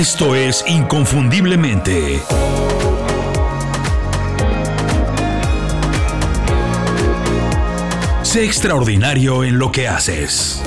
Esto es Inconfundiblemente. Sé extraordinario en lo que haces.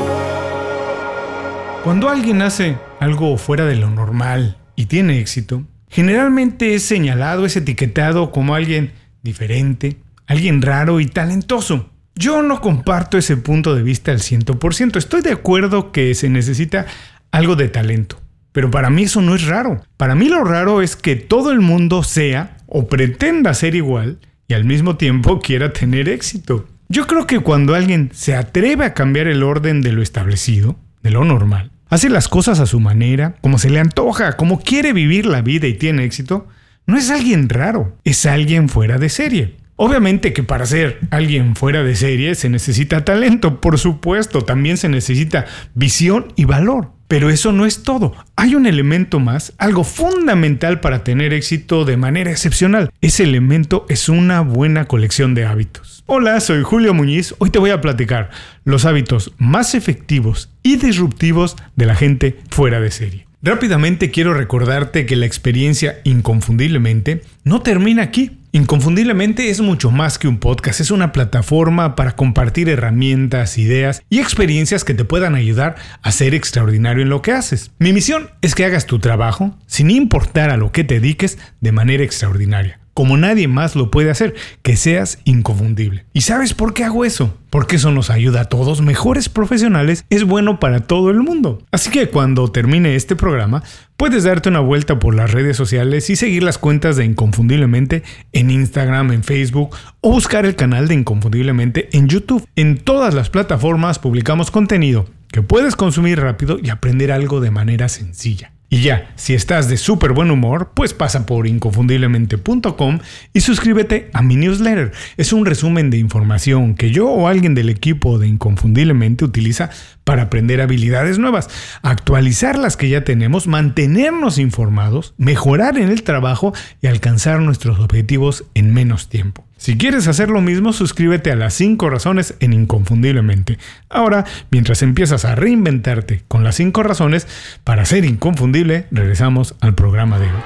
Cuando alguien hace algo fuera de lo normal y tiene éxito, generalmente es señalado, es etiquetado como alguien diferente, alguien raro y talentoso. Yo no comparto ese punto de vista al 100%. Estoy de acuerdo que se necesita algo de talento. Pero para mí eso no es raro. Para mí lo raro es que todo el mundo sea o pretenda ser igual y al mismo tiempo quiera tener éxito. Yo creo que cuando alguien se atreve a cambiar el orden de lo establecido, de lo normal, hace las cosas a su manera, como se le antoja, como quiere vivir la vida y tiene éxito, no es alguien raro, es alguien fuera de serie. Obviamente que para ser alguien fuera de serie se necesita talento, por supuesto, también se necesita visión y valor. Pero eso no es todo. Hay un elemento más, algo fundamental para tener éxito de manera excepcional. Ese elemento es una buena colección de hábitos. Hola, soy Julio Muñiz. Hoy te voy a platicar los hábitos más efectivos y disruptivos de la gente fuera de serie. Rápidamente quiero recordarte que la experiencia inconfundiblemente no termina aquí. Inconfundiblemente es mucho más que un podcast, es una plataforma para compartir herramientas, ideas y experiencias que te puedan ayudar a ser extraordinario en lo que haces. Mi misión es que hagas tu trabajo, sin importar a lo que te dediques, de manera extraordinaria como nadie más lo puede hacer, que seas inconfundible. ¿Y sabes por qué hago eso? Porque eso nos ayuda a todos, mejores profesionales, es bueno para todo el mundo. Así que cuando termine este programa, puedes darte una vuelta por las redes sociales y seguir las cuentas de Inconfundiblemente en Instagram, en Facebook o buscar el canal de Inconfundiblemente en YouTube. En todas las plataformas publicamos contenido que puedes consumir rápido y aprender algo de manera sencilla. Y ya, si estás de súper buen humor, pues pasa por inconfundiblemente.com y suscríbete a mi newsletter. Es un resumen de información que yo o alguien del equipo de Inconfundiblemente utiliza para aprender habilidades nuevas, actualizar las que ya tenemos, mantenernos informados, mejorar en el trabajo y alcanzar nuestros objetivos en menos tiempo. Si quieres hacer lo mismo, suscríbete a las 5 razones en Inconfundiblemente. Ahora, mientras empiezas a reinventarte con las 5 razones para ser inconfundible, regresamos al programa de hoy.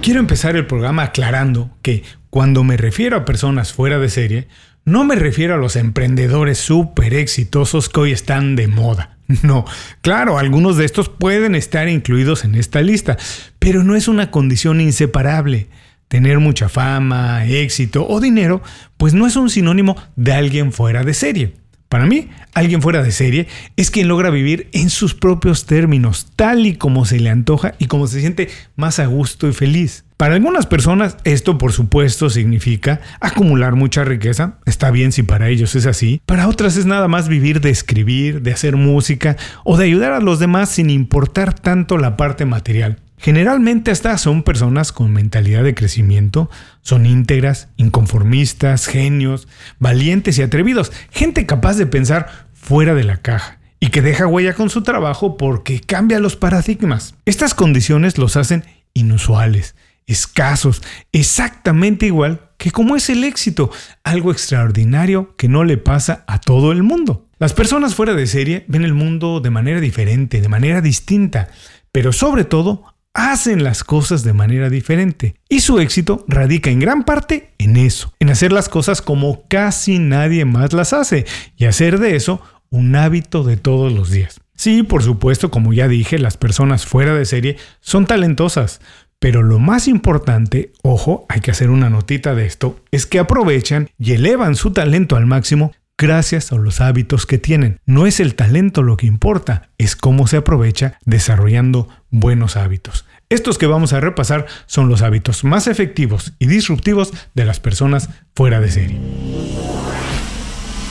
Quiero empezar el programa aclarando que cuando me refiero a personas fuera de serie, no me refiero a los emprendedores súper exitosos que hoy están de moda. No, claro, algunos de estos pueden estar incluidos en esta lista, pero no es una condición inseparable. Tener mucha fama, éxito o dinero, pues no es un sinónimo de alguien fuera de serie. Para mí, alguien fuera de serie es quien logra vivir en sus propios términos, tal y como se le antoja y como se siente más a gusto y feliz. Para algunas personas esto por supuesto significa acumular mucha riqueza, está bien si para ellos es así, para otras es nada más vivir de escribir, de hacer música o de ayudar a los demás sin importar tanto la parte material. Generalmente estas son personas con mentalidad de crecimiento, son íntegras, inconformistas, genios, valientes y atrevidos, gente capaz de pensar fuera de la caja y que deja huella con su trabajo porque cambia los paradigmas. Estas condiciones los hacen inusuales, escasos, exactamente igual que como es el éxito, algo extraordinario que no le pasa a todo el mundo. Las personas fuera de serie ven el mundo de manera diferente, de manera distinta, pero sobre todo hacen las cosas de manera diferente. Y su éxito radica en gran parte en eso, en hacer las cosas como casi nadie más las hace y hacer de eso un hábito de todos los días. Sí, por supuesto, como ya dije, las personas fuera de serie son talentosas, pero lo más importante, ojo, hay que hacer una notita de esto, es que aprovechan y elevan su talento al máximo gracias a los hábitos que tienen. No es el talento lo que importa, es cómo se aprovecha desarrollando buenos hábitos. Estos que vamos a repasar son los hábitos más efectivos y disruptivos de las personas fuera de serie.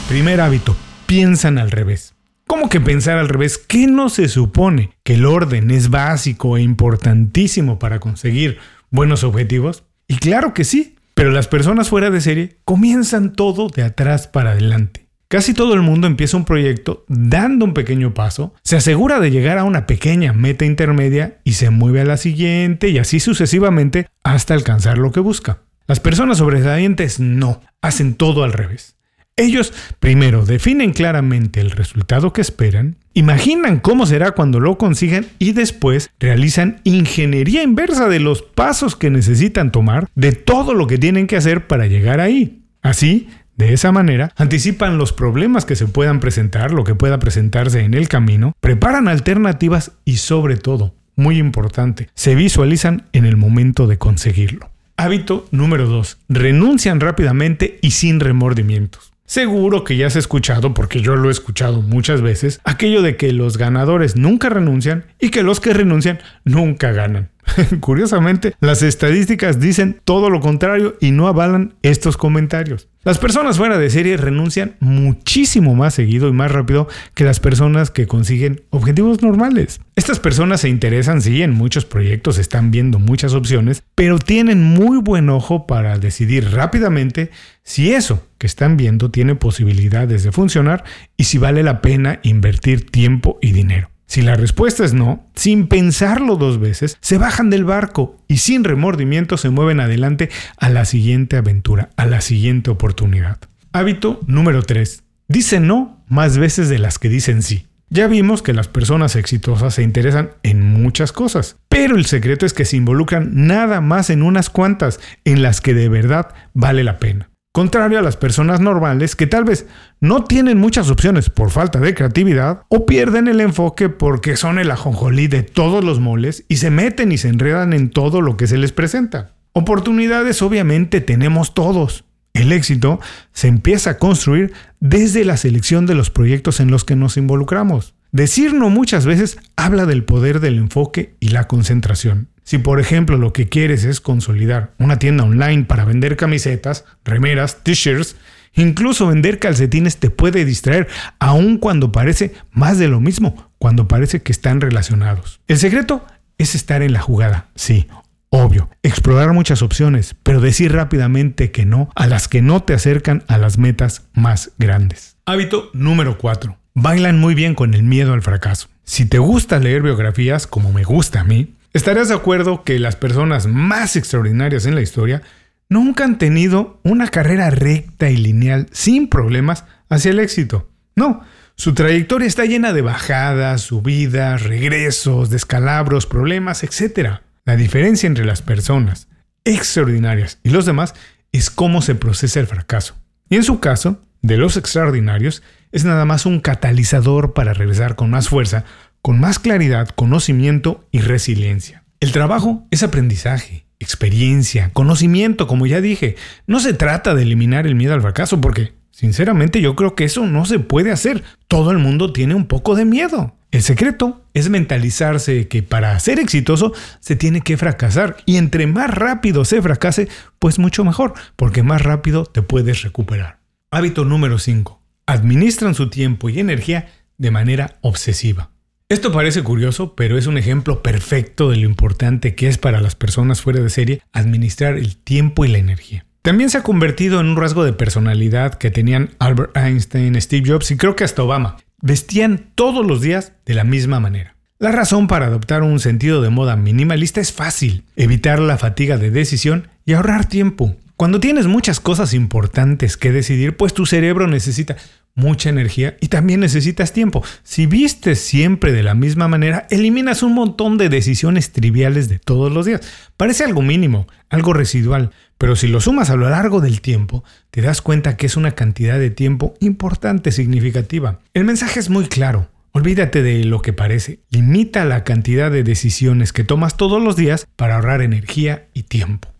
Primer hábito, piensan al revés. ¿Cómo que pensar al revés? ¿Qué no se supone? ¿Que el orden es básico e importantísimo para conseguir buenos objetivos? Y claro que sí, pero las personas fuera de serie comienzan todo de atrás para adelante. Casi todo el mundo empieza un proyecto dando un pequeño paso, se asegura de llegar a una pequeña meta intermedia y se mueve a la siguiente y así sucesivamente hasta alcanzar lo que busca. Las personas sobresalientes no, hacen todo al revés. Ellos primero definen claramente el resultado que esperan, imaginan cómo será cuando lo consigan y después realizan ingeniería inversa de los pasos que necesitan tomar, de todo lo que tienen que hacer para llegar ahí. Así, de esa manera, anticipan los problemas que se puedan presentar, lo que pueda presentarse en el camino, preparan alternativas y sobre todo, muy importante, se visualizan en el momento de conseguirlo. Hábito número 2. Renuncian rápidamente y sin remordimientos. Seguro que ya has escuchado, porque yo lo he escuchado muchas veces, aquello de que los ganadores nunca renuncian y que los que renuncian nunca ganan. Curiosamente, las estadísticas dicen todo lo contrario y no avalan estos comentarios. Las personas fuera de serie renuncian muchísimo más seguido y más rápido que las personas que consiguen objetivos normales. Estas personas se interesan, sí, en muchos proyectos, están viendo muchas opciones, pero tienen muy buen ojo para decidir rápidamente si eso que están viendo tiene posibilidades de funcionar y si vale la pena invertir tiempo y dinero. Si la respuesta es no, sin pensarlo dos veces, se bajan del barco y sin remordimiento se mueven adelante a la siguiente aventura, a la siguiente oportunidad. Hábito número 3. Dicen no más veces de las que dicen sí. Ya vimos que las personas exitosas se interesan en muchas cosas, pero el secreto es que se involucran nada más en unas cuantas en las que de verdad vale la pena. Contrario a las personas normales que tal vez no tienen muchas opciones por falta de creatividad o pierden el enfoque porque son el ajonjolí de todos los moles y se meten y se enredan en todo lo que se les presenta. Oportunidades obviamente tenemos todos. El éxito se empieza a construir desde la selección de los proyectos en los que nos involucramos. Decir no muchas veces habla del poder del enfoque y la concentración. Si por ejemplo lo que quieres es consolidar una tienda online para vender camisetas, remeras, t-shirts, incluso vender calcetines te puede distraer aun cuando parece más de lo mismo, cuando parece que están relacionados. El secreto es estar en la jugada, sí, obvio, explorar muchas opciones, pero decir rápidamente que no a las que no te acercan a las metas más grandes. Hábito número 4 bailan muy bien con el miedo al fracaso. Si te gusta leer biografías, como me gusta a mí, estarás de acuerdo que las personas más extraordinarias en la historia nunca han tenido una carrera recta y lineal sin problemas hacia el éxito. No, su trayectoria está llena de bajadas, subidas, regresos, descalabros, problemas, etc. La diferencia entre las personas extraordinarias y los demás es cómo se procesa el fracaso. Y en su caso, de los extraordinarios, es nada más un catalizador para regresar con más fuerza, con más claridad, conocimiento y resiliencia. El trabajo es aprendizaje, experiencia, conocimiento, como ya dije. No se trata de eliminar el miedo al fracaso, porque sinceramente yo creo que eso no se puede hacer. Todo el mundo tiene un poco de miedo. El secreto es mentalizarse que para ser exitoso se tiene que fracasar y entre más rápido se fracase, pues mucho mejor, porque más rápido te puedes recuperar. Hábito número 5 administran su tiempo y energía de manera obsesiva. Esto parece curioso, pero es un ejemplo perfecto de lo importante que es para las personas fuera de serie administrar el tiempo y la energía. También se ha convertido en un rasgo de personalidad que tenían Albert Einstein, Steve Jobs y creo que hasta Obama. Vestían todos los días de la misma manera. La razón para adoptar un sentido de moda minimalista es fácil, evitar la fatiga de decisión y ahorrar tiempo. Cuando tienes muchas cosas importantes que decidir, pues tu cerebro necesita mucha energía y también necesitas tiempo. Si vistes siempre de la misma manera, eliminas un montón de decisiones triviales de todos los días. Parece algo mínimo, algo residual, pero si lo sumas a lo largo del tiempo, te das cuenta que es una cantidad de tiempo importante, significativa. El mensaje es muy claro. Olvídate de lo que parece. Limita la cantidad de decisiones que tomas todos los días para ahorrar energía y tiempo.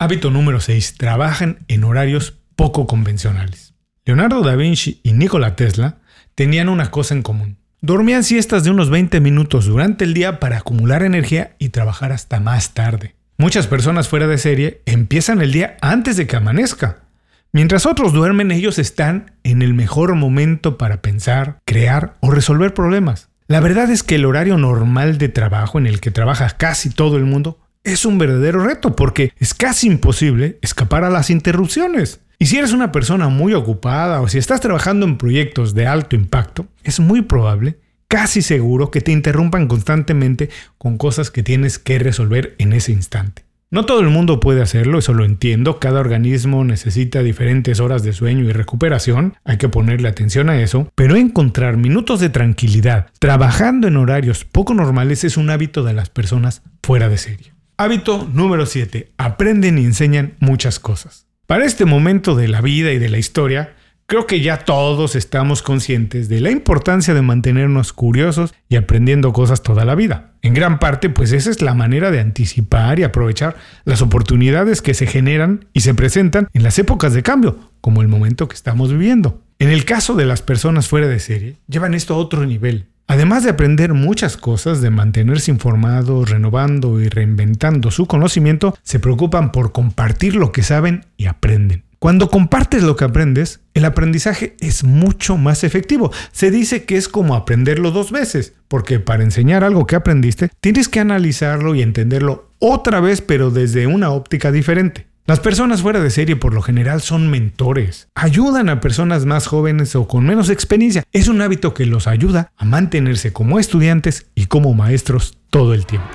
Hábito número 6. Trabajan en horarios poco convencionales. Leonardo da Vinci y Nikola Tesla tenían una cosa en común. Dormían siestas de unos 20 minutos durante el día para acumular energía y trabajar hasta más tarde. Muchas personas fuera de serie empiezan el día antes de que amanezca. Mientras otros duermen, ellos están en el mejor momento para pensar, crear o resolver problemas. La verdad es que el horario normal de trabajo en el que trabaja casi todo el mundo es un verdadero reto porque es casi imposible escapar a las interrupciones. Y si eres una persona muy ocupada o si estás trabajando en proyectos de alto impacto, es muy probable, casi seguro, que te interrumpan constantemente con cosas que tienes que resolver en ese instante. No todo el mundo puede hacerlo, eso lo entiendo. Cada organismo necesita diferentes horas de sueño y recuperación. Hay que ponerle atención a eso. Pero encontrar minutos de tranquilidad trabajando en horarios poco normales es un hábito de las personas fuera de serie. Hábito número 7. Aprenden y enseñan muchas cosas. Para este momento de la vida y de la historia, Creo que ya todos estamos conscientes de la importancia de mantenernos curiosos y aprendiendo cosas toda la vida. En gran parte, pues esa es la manera de anticipar y aprovechar las oportunidades que se generan y se presentan en las épocas de cambio, como el momento que estamos viviendo. En el caso de las personas fuera de serie, llevan esto a otro nivel. Además de aprender muchas cosas, de mantenerse informados, renovando y reinventando su conocimiento, se preocupan por compartir lo que saben y aprenden. Cuando compartes lo que aprendes, el aprendizaje es mucho más efectivo. Se dice que es como aprenderlo dos veces, porque para enseñar algo que aprendiste, tienes que analizarlo y entenderlo otra vez, pero desde una óptica diferente. Las personas fuera de serie por lo general son mentores. Ayudan a personas más jóvenes o con menos experiencia. Es un hábito que los ayuda a mantenerse como estudiantes y como maestros todo el tiempo.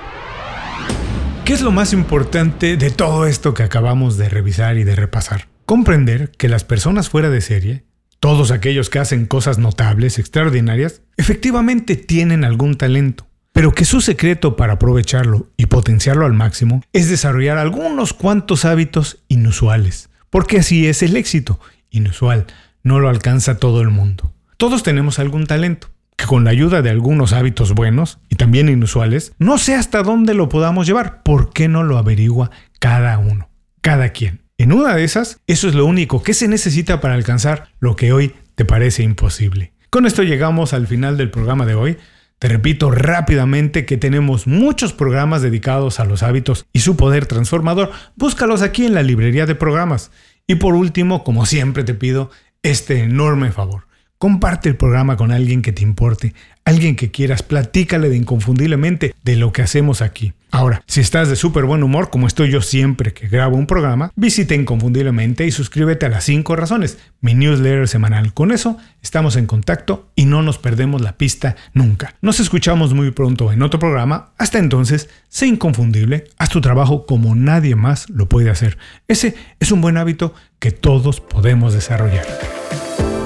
¿Qué es lo más importante de todo esto que acabamos de revisar y de repasar? comprender que las personas fuera de serie, todos aquellos que hacen cosas notables, extraordinarias, efectivamente tienen algún talento, pero que su secreto para aprovecharlo y potenciarlo al máximo es desarrollar algunos cuantos hábitos inusuales, porque así es el éxito, inusual, no lo alcanza todo el mundo. Todos tenemos algún talento, que con la ayuda de algunos hábitos buenos y también inusuales, no sé hasta dónde lo podamos llevar, ¿por qué no lo averigua cada uno, cada quien? En una de esas, eso es lo único que se necesita para alcanzar lo que hoy te parece imposible. Con esto llegamos al final del programa de hoy. Te repito rápidamente que tenemos muchos programas dedicados a los hábitos y su poder transformador. Búscalos aquí en la librería de programas. Y por último, como siempre te pido, este enorme favor. Comparte el programa con alguien que te importe, alguien que quieras, platícale de inconfundiblemente de lo que hacemos aquí. Ahora, si estás de súper buen humor, como estoy yo siempre que grabo un programa, visita Inconfundiblemente y suscríbete a las 5 razones, mi newsletter semanal. Con eso estamos en contacto y no nos perdemos la pista nunca. Nos escuchamos muy pronto en otro programa. Hasta entonces, sé inconfundible, haz tu trabajo como nadie más lo puede hacer. Ese es un buen hábito que todos podemos desarrollar.